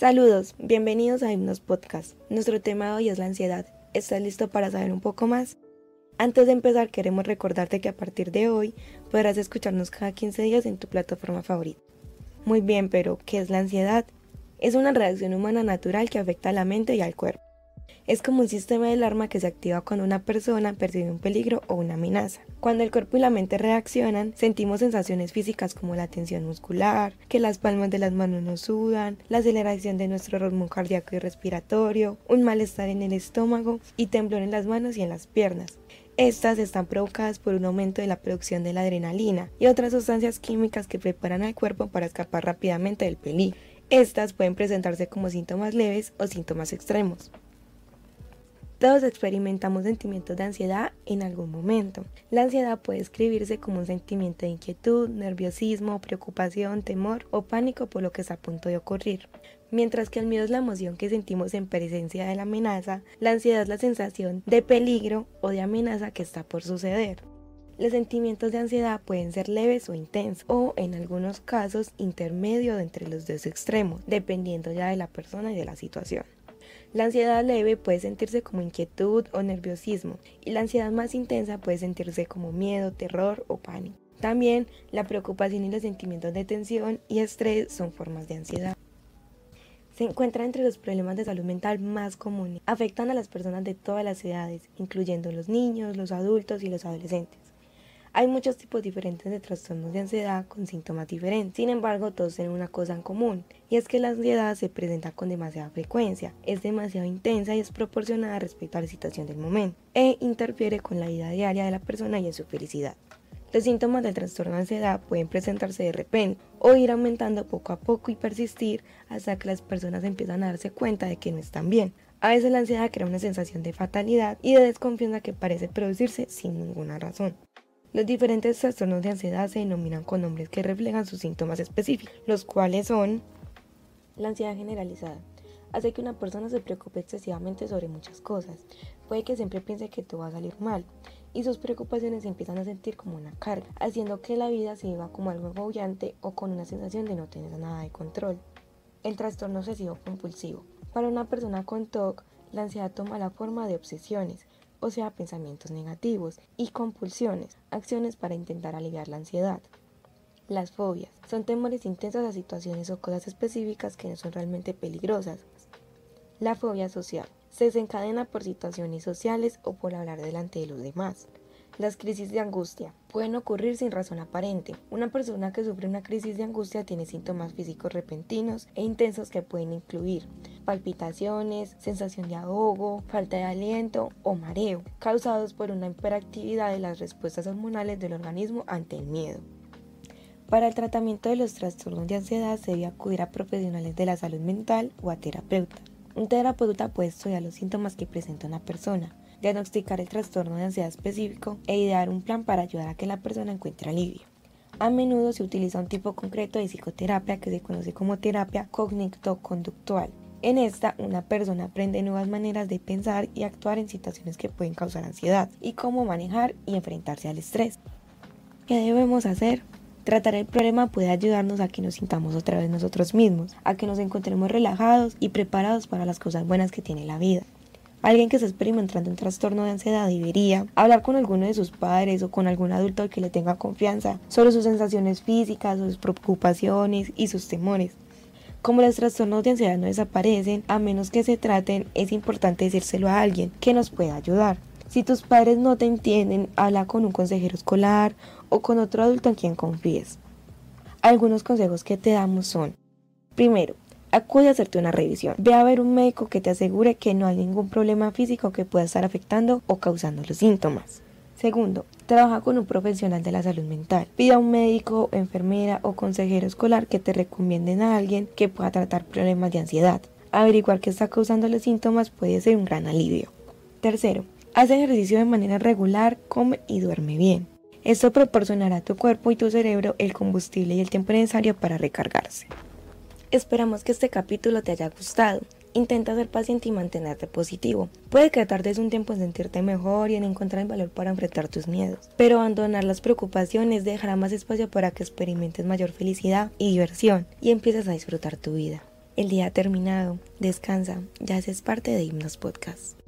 Saludos, bienvenidos a Himnos Podcast. Nuestro tema hoy es la ansiedad. ¿Estás listo para saber un poco más? Antes de empezar, queremos recordarte que a partir de hoy podrás escucharnos cada 15 días en tu plataforma favorita. Muy bien, pero ¿qué es la ansiedad? Es una reacción humana natural que afecta a la mente y al cuerpo. Es como un sistema de alarma que se activa cuando una persona percibe un peligro o una amenaza. Cuando el cuerpo y la mente reaccionan, sentimos sensaciones físicas como la tensión muscular, que las palmas de las manos nos sudan, la aceleración de nuestro ritmo cardíaco y respiratorio, un malestar en el estómago y temblor en las manos y en las piernas. Estas están provocadas por un aumento de la producción de la adrenalina y otras sustancias químicas que preparan al cuerpo para escapar rápidamente del peligro. Estas pueden presentarse como síntomas leves o síntomas extremos. Todos experimentamos sentimientos de ansiedad en algún momento. La ansiedad puede escribirse como un sentimiento de inquietud, nerviosismo, preocupación, temor o pánico por lo que está a punto de ocurrir. Mientras que el miedo es la emoción que sentimos en presencia de la amenaza, la ansiedad es la sensación de peligro o de amenaza que está por suceder. Los sentimientos de ansiedad pueden ser leves o intensos, o en algunos casos intermedio entre los dos extremos, dependiendo ya de la persona y de la situación. La ansiedad leve puede sentirse como inquietud o nerviosismo y la ansiedad más intensa puede sentirse como miedo, terror o pánico. También la preocupación y los sentimientos de tensión y estrés son formas de ansiedad. Se encuentra entre los problemas de salud mental más comunes. Afectan a las personas de todas las edades, incluyendo los niños, los adultos y los adolescentes. Hay muchos tipos diferentes de trastornos de ansiedad con síntomas diferentes. Sin embargo, todos tienen una cosa en común, y es que la ansiedad se presenta con demasiada frecuencia, es demasiado intensa y es proporcionada respecto a la situación del momento, e interfiere con la vida diaria de la persona y en su felicidad. Los síntomas del trastorno de ansiedad pueden presentarse de repente o ir aumentando poco a poco y persistir hasta que las personas empiezan a darse cuenta de que no están bien. A veces la ansiedad crea una sensación de fatalidad y de desconfianza que parece producirse sin ninguna razón. Los diferentes trastornos de ansiedad se denominan con nombres que reflejan sus síntomas específicos, los cuales son la ansiedad generalizada. Hace que una persona se preocupe excesivamente sobre muchas cosas. Puede que siempre piense que todo va a salir mal y sus preocupaciones se empiezan a sentir como una carga, haciendo que la vida se viva como algo agobiante o con una sensación de no tener nada de control. El trastorno obsesivo compulsivo. Para una persona con TOC, la ansiedad toma la forma de obsesiones, o sea, pensamientos negativos, y compulsiones, acciones para intentar aliviar la ansiedad. Las fobias son temores intensos a situaciones o cosas específicas que no son realmente peligrosas. La fobia social se desencadena por situaciones sociales o por hablar delante de los demás. Las crisis de angustia pueden ocurrir sin razón aparente. Una persona que sufre una crisis de angustia tiene síntomas físicos repentinos e intensos que pueden incluir palpitaciones, sensación de ahogo, falta de aliento o mareo, causados por una hiperactividad de las respuestas hormonales del organismo ante el miedo. Para el tratamiento de los trastornos de ansiedad se debe acudir a profesionales de la salud mental o a terapeutas. Un terapeuta puede estudiar los síntomas que presenta una persona, diagnosticar el trastorno de ansiedad específico e idear un plan para ayudar a que la persona encuentre alivio. A menudo se utiliza un tipo concreto de psicoterapia que se conoce como terapia cognito-conductual. En esta, una persona aprende nuevas maneras de pensar y actuar en situaciones que pueden causar ansiedad y cómo manejar y enfrentarse al estrés. ¿Qué debemos hacer? Tratar el problema puede ayudarnos a que nos sintamos otra vez nosotros mismos, a que nos encontremos relajados y preparados para las cosas buenas que tiene la vida. Alguien que está experimentando un trastorno de ansiedad debería hablar con alguno de sus padres o con algún adulto que le tenga confianza sobre sus sensaciones físicas, sus preocupaciones y sus temores. Como los trastornos de ansiedad no desaparecen, a menos que se traten, es importante decírselo a alguien que nos pueda ayudar. Si tus padres no te entienden, habla con un consejero escolar o con otro adulto en quien confíes. Algunos consejos que te damos son, primero, acude a hacerte una revisión. Ve a ver un médico que te asegure que no hay ningún problema físico que pueda estar afectando o causando los síntomas. Segundo, trabaja con un profesional de la salud mental. Pida a un médico, enfermera o consejero escolar que te recomienden a alguien que pueda tratar problemas de ansiedad. Averiguar qué está causando los síntomas puede ser un gran alivio. Tercero, haz ejercicio de manera regular, come y duerme bien. Esto proporcionará a tu cuerpo y tu cerebro el combustible y el tiempo necesario para recargarse. Esperamos que este capítulo te haya gustado. Intenta ser paciente y mantenerte positivo. Puede que tardes un tiempo en sentirte mejor y en encontrar el valor para enfrentar tus miedos, pero abandonar las preocupaciones dejará más espacio para que experimentes mayor felicidad y diversión y empieces a disfrutar tu vida. El día ha terminado. Descansa. Ya haces parte de Himnos Podcast.